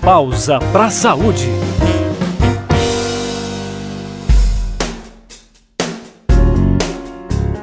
Pausa para a saúde.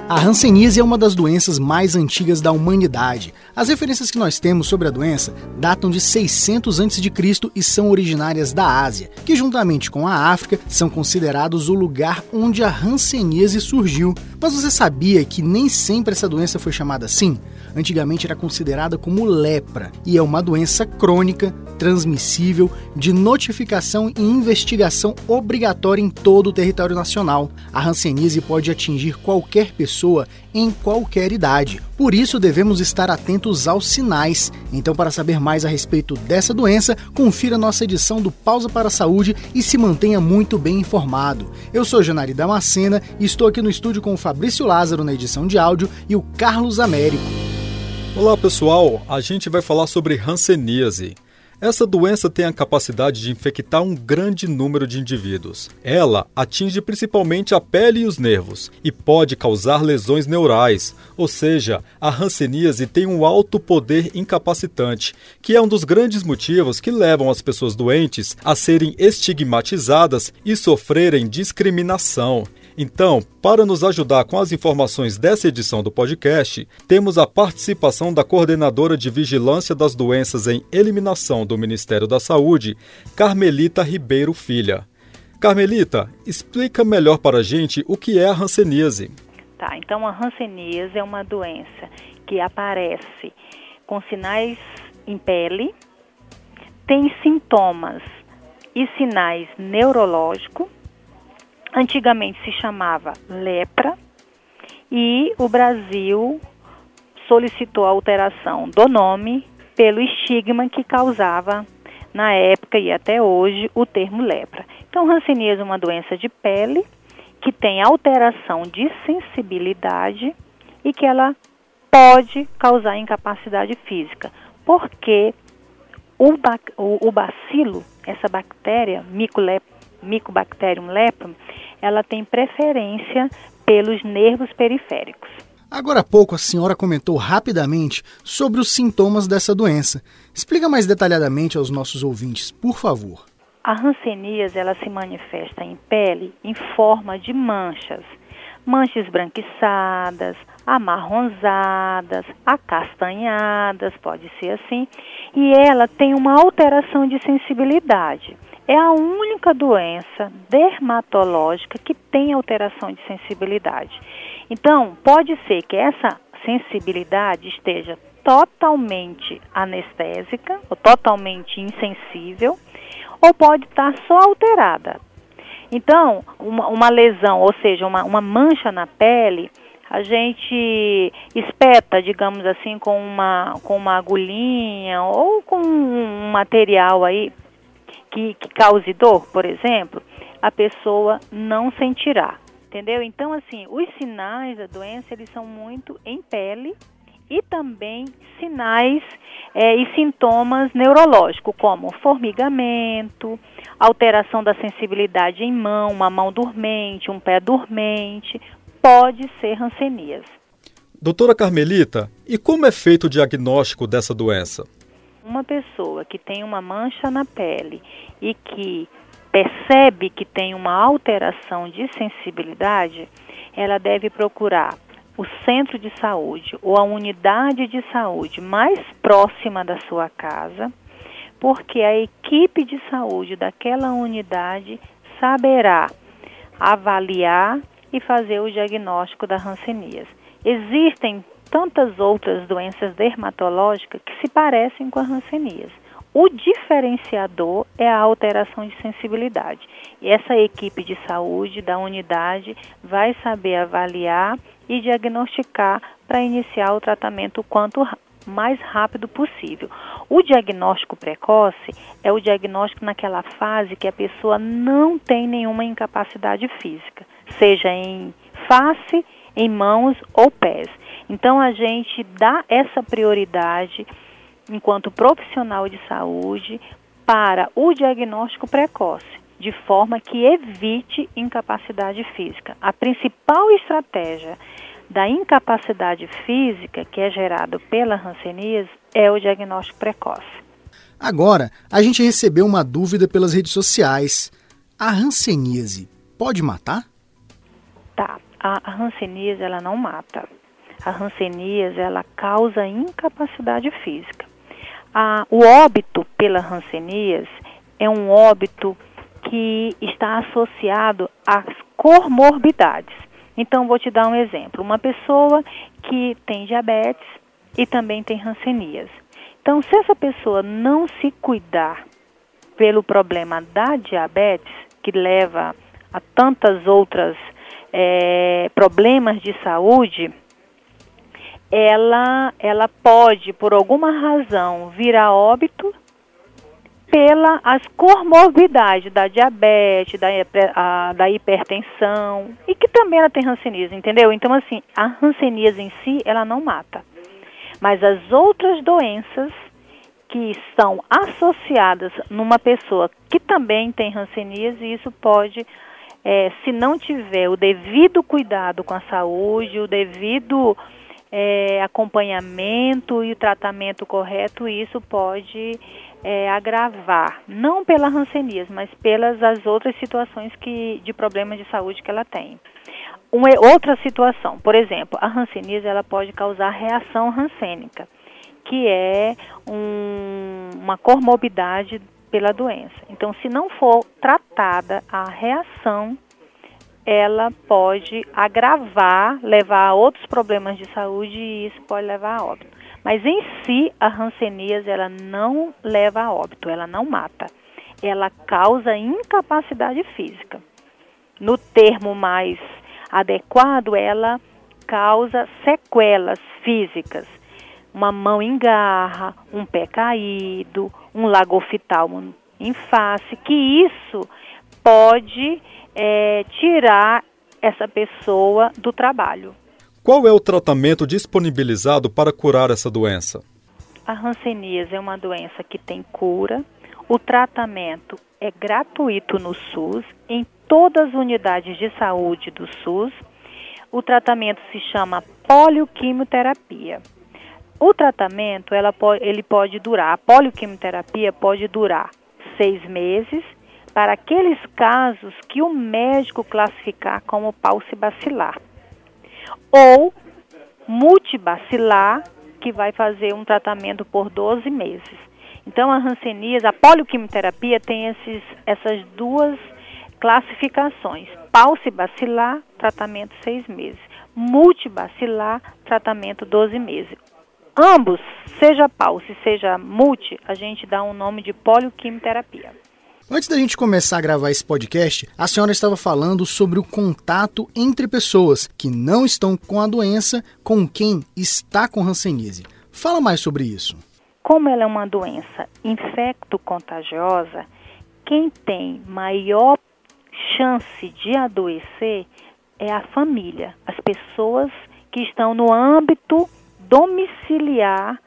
A hanseníase é uma das doenças mais antigas da humanidade. As referências que nós temos sobre a doença datam de 600 a.C. e são originárias da Ásia, que juntamente com a África são considerados o lugar onde a hanseníase surgiu. Mas você sabia que nem sempre essa doença foi chamada assim? Antigamente era considerada como lepra e é uma doença crônica, transmissível, de notificação e investigação obrigatória em todo o território nacional. A hanseníase pode atingir qualquer pessoa em qualquer idade. Por isso devemos estar atentos aos sinais. Então, para saber mais a respeito dessa doença, confira nossa edição do Pausa para a Saúde e se mantenha muito bem informado. Eu sou Janari Damascena e estou aqui no estúdio com o Fabrício Lázaro na edição de áudio e o Carlos Américo. Olá pessoal, a gente vai falar sobre hanseníase. Essa doença tem a capacidade de infectar um grande número de indivíduos. Ela atinge principalmente a pele e os nervos e pode causar lesões neurais, ou seja, a hanseníase tem um alto poder incapacitante, que é um dos grandes motivos que levam as pessoas doentes a serem estigmatizadas e sofrerem discriminação. Então, para nos ajudar com as informações dessa edição do podcast, temos a participação da coordenadora de Vigilância das Doenças em Eliminação do Ministério da Saúde, Carmelita Ribeiro Filha. Carmelita, explica melhor para a gente o que é a hanseníase. Tá, então a hanseníase é uma doença que aparece com sinais em pele, tem sintomas e sinais neurológicos Antigamente se chamava lepra e o Brasil solicitou a alteração do nome pelo estigma que causava na época e até hoje o termo lepra. Então, hanseníase é uma doença de pele que tem alteração de sensibilidade e que ela pode causar incapacidade física, porque o, o, o bacilo, essa bactéria, Mycobacterium leprum, ela tem preferência pelos nervos periféricos. Agora há pouco a senhora comentou rapidamente sobre os sintomas dessa doença. Explica mais detalhadamente aos nossos ouvintes, por favor. A hanseníase ela se manifesta em pele em forma de manchas, manchas esbranquiçadas, amarronzadas, acastanhadas, pode ser assim, e ela tem uma alteração de sensibilidade é a única doença dermatológica que tem alteração de sensibilidade. Então, pode ser que essa sensibilidade esteja totalmente anestésica, ou totalmente insensível, ou pode estar só alterada. Então, uma, uma lesão, ou seja, uma, uma mancha na pele, a gente espeta, digamos assim, com uma, com uma agulhinha ou com um material aí que, que cause dor, por exemplo, a pessoa não sentirá, entendeu? Então, assim, os sinais da doença, eles são muito em pele e também sinais é, e sintomas neurológicos, como formigamento, alteração da sensibilidade em mão, uma mão dormente, um pé dormente, pode ser hanseníase. Doutora Carmelita, e como é feito o diagnóstico dessa doença? uma pessoa que tem uma mancha na pele e que percebe que tem uma alteração de sensibilidade, ela deve procurar o centro de saúde ou a unidade de saúde mais próxima da sua casa, porque a equipe de saúde daquela unidade saberá avaliar e fazer o diagnóstico da hanseníase. Existem tantas outras doenças dermatológicas que se parecem com a hanseníase. O diferenciador é a alteração de sensibilidade. E essa equipe de saúde da unidade vai saber avaliar e diagnosticar para iniciar o tratamento o quanto mais rápido possível. O diagnóstico precoce é o diagnóstico naquela fase que a pessoa não tem nenhuma incapacidade física, seja em face, em mãos ou pés. Então a gente dá essa prioridade enquanto profissional de saúde para o diagnóstico precoce, de forma que evite incapacidade física. A principal estratégia da incapacidade física que é gerada pela hanseníase é o diagnóstico precoce. Agora, a gente recebeu uma dúvida pelas redes sociais. A hanseníase pode matar? Tá, a, a hanseníase ela não mata. A hanseníase ela causa incapacidade física. A, o óbito pela hanseníase é um óbito que está associado às comorbidades. Então, vou te dar um exemplo. Uma pessoa que tem diabetes e também tem hanseníase. Então, se essa pessoa não se cuidar pelo problema da diabetes, que leva a tantas outras é, problemas de saúde, ela, ela pode, por alguma razão, vir a óbito pela as comorbidades da diabetes, da, a, da hipertensão e que também ela tem hanseníase, entendeu? Então assim, a hanseníase em si, ela não mata. Mas as outras doenças que estão associadas numa pessoa que também tem hanseníase, isso pode, é, se não tiver o devido cuidado com a saúde, o devido é, acompanhamento e o tratamento correto, isso pode é, agravar, não pela hanseníase, mas pelas as outras situações que, de problemas de saúde que ela tem. Uma outra situação, por exemplo, a hanseníase ela pode causar reação rancênica, que é um, uma comorbidade pela doença. Então, se não for tratada a reação, ela pode agravar, levar a outros problemas de saúde e isso pode levar a óbito. Mas em si, a hanseníase ela não leva a óbito, ela não mata. Ela causa incapacidade física. No termo mais adequado, ela causa sequelas físicas. Uma mão em garra, um pé caído, um lagoftalmo em face, que isso pode é, tirar essa pessoa do trabalho. Qual é o tratamento disponibilizado para curar essa doença? A hanseníase é uma doença que tem cura. O tratamento é gratuito no SUS, em todas as unidades de saúde do SUS. O tratamento se chama polioquimioterapia. O tratamento ela ele pode durar, a polioquimioterapia pode durar seis meses para aqueles casos que o médico classificar como paucibacilar ou multibacilar, que vai fazer um tratamento por 12 meses. Então, a hanseníase, a polioquimioterapia tem esses, essas duas classificações. Paucibacilar, tratamento 6 meses. Multibacilar, tratamento 12 meses. Ambos, seja pauci, seja multi, a gente dá um nome de polioquimioterapia. Antes da gente começar a gravar esse podcast, a senhora estava falando sobre o contato entre pessoas que não estão com a doença com quem está com hanseníase. Fala mais sobre isso. Como ela é uma doença infecto-contagiosa, quem tem maior chance de adoecer é a família, as pessoas que estão no âmbito domiciliar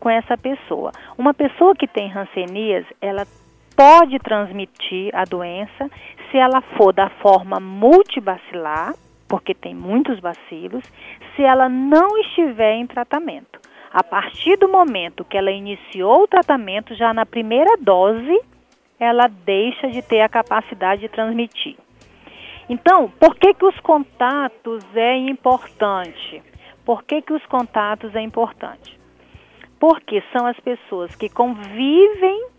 com essa pessoa. Uma pessoa que tem hanseníase, ela pode transmitir a doença se ela for da forma multibacilar, porque tem muitos bacilos, se ela não estiver em tratamento. A partir do momento que ela iniciou o tratamento, já na primeira dose, ela deixa de ter a capacidade de transmitir. Então, por que, que os contatos é importante? Por que, que os contatos é importante? Porque são as pessoas que convivem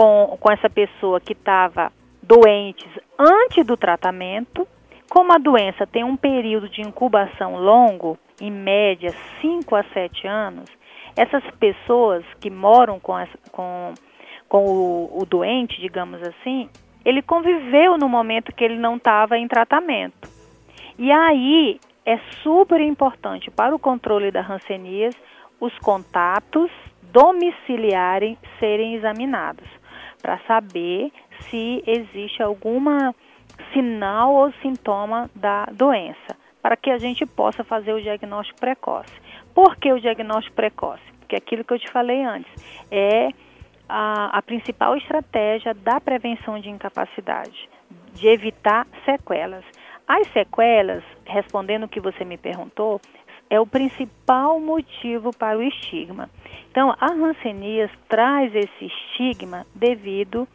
com, com essa pessoa que estava doentes antes do tratamento. Como a doença tem um período de incubação longo, em média 5 a 7 anos, essas pessoas que moram com, com, com o, o doente, digamos assim, ele conviveu no momento que ele não estava em tratamento. E aí é super importante para o controle da rancenias os contatos domiciliares serem examinados para saber se existe alguma sinal ou sintoma da doença, para que a gente possa fazer o diagnóstico precoce. Por que o diagnóstico precoce? Porque aquilo que eu te falei antes é a, a principal estratégia da prevenção de incapacidade, de evitar sequelas. As sequelas, respondendo o que você me perguntou, é o principal motivo para o estigma. Então, a Hanseníase traz esse estigma devido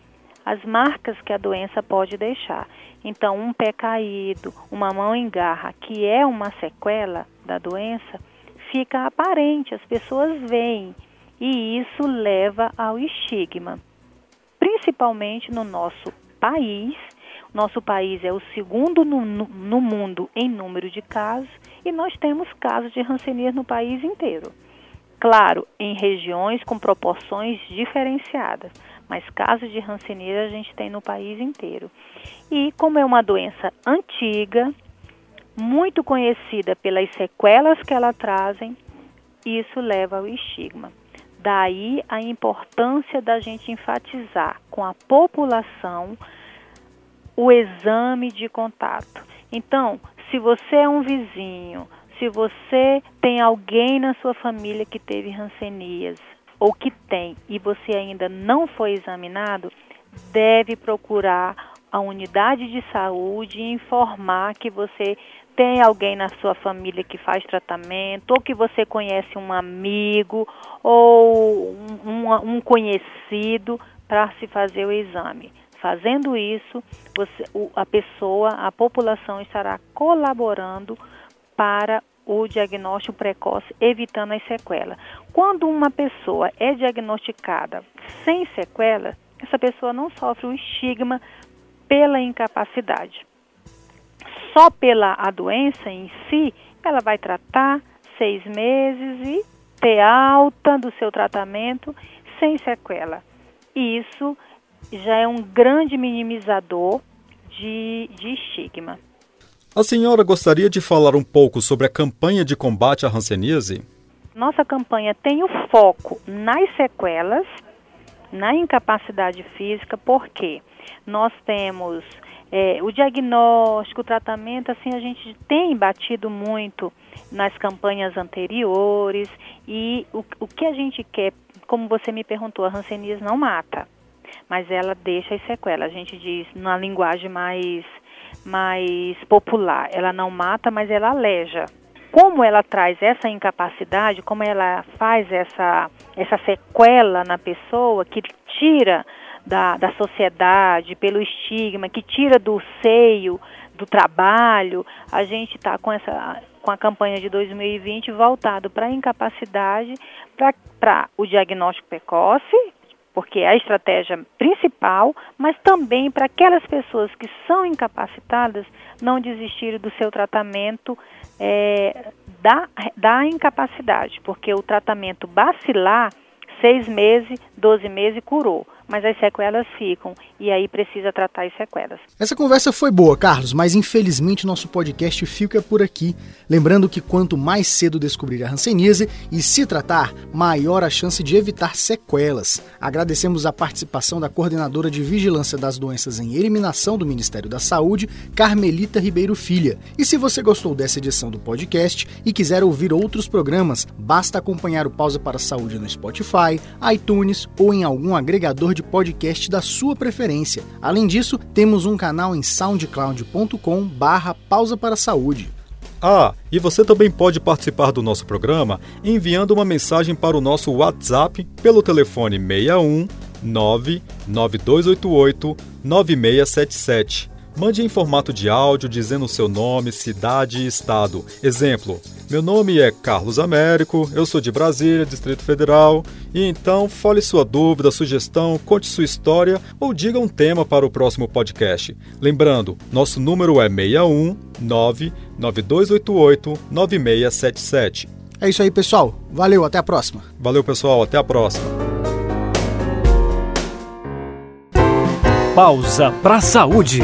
às marcas que a doença pode deixar. Então, um pé caído, uma mão em garra, que é uma sequela da doença, fica aparente, as pessoas veem, e isso leva ao estigma. Principalmente no nosso país, nosso país é o segundo no, no, mundo em número de casos e nós temos casos de Hanseníase no país inteiro. Claro, em regiões com proporções diferenciadas, mas casos de Hanseníase a gente tem no país inteiro. E como é uma doença antiga, muito conhecida pelas sequelas que ela trazem, isso leva ao estigma. Daí a importância da gente enfatizar com a população o exame de contato. Então, se você é um vizinho, se você tem alguém na sua família que teve rancenias ou que tem e você ainda não foi examinado, deve procurar a unidade de saúde e informar que você tem alguém na sua família que faz tratamento, ou que você conhece um amigo ou um, um conhecido para se fazer o exame. Fazendo isso, você, a pessoa, a população estará colaborando para o diagnóstico precoce, evitando as sequelas. Quando uma pessoa é diagnosticada sem sequela, essa pessoa não sofre o estigma pela incapacidade. Só pela a doença em si, ela vai tratar seis meses e ter alta do seu tratamento sem sequela. Isso já é um grande minimizador de, de estigma. A senhora gostaria de falar um pouco sobre a campanha de combate à hanseníase? Nossa campanha tem o foco nas sequelas, na incapacidade física, porque nós temos é, o diagnóstico, o tratamento, assim, a gente tem batido muito nas campanhas anteriores e o, o que a gente quer, como você me perguntou, a hanseníase não mata mas ela deixa as sequelas. A gente diz na linguagem mais, mais popular, ela não mata, mas ela aleja. Como ela traz essa incapacidade, como ela faz essa, essa sequela na pessoa que tira da, da sociedade, pelo estigma, que tira do seio do trabalho, a gente está com essa com a campanha de 2020 voltado para a incapacidade, para o diagnóstico precoce, porque é a estratégia principal, mas também para aquelas pessoas que são incapacitadas não desistirem do seu tratamento é, da, da incapacidade, porque o tratamento bacilar, seis meses, 12 meses, curou. Mas as sequelas ficam e aí precisa tratar as sequelas. Essa conversa foi boa, Carlos, mas infelizmente nosso podcast fica por aqui. Lembrando que quanto mais cedo descobrir a hanseníase e se tratar, maior a chance de evitar sequelas. Agradecemos a participação da coordenadora de Vigilância das Doenças em Eliminação do Ministério da Saúde, Carmelita Ribeiro Filha. E se você gostou dessa edição do podcast e quiser ouvir outros programas, basta acompanhar o Pausa para a Saúde no Spotify, iTunes ou em algum agregador de podcast da sua preferência. Além disso, temos um canal em soundcloud.com barra pausa para saúde. Ah, e você também pode participar do nosso programa enviando uma mensagem para o nosso WhatsApp pelo telefone 61 99288 9677 Mande em formato de áudio dizendo seu nome, cidade e estado. Exemplo: Meu nome é Carlos Américo, eu sou de Brasília, Distrito Federal, e então fale sua dúvida, sugestão, conte sua história ou diga um tema para o próximo podcast. Lembrando, nosso número é 61 99288 9677. É isso aí, pessoal. Valeu, até a próxima. Valeu, pessoal, até a próxima. Pausa para a saúde.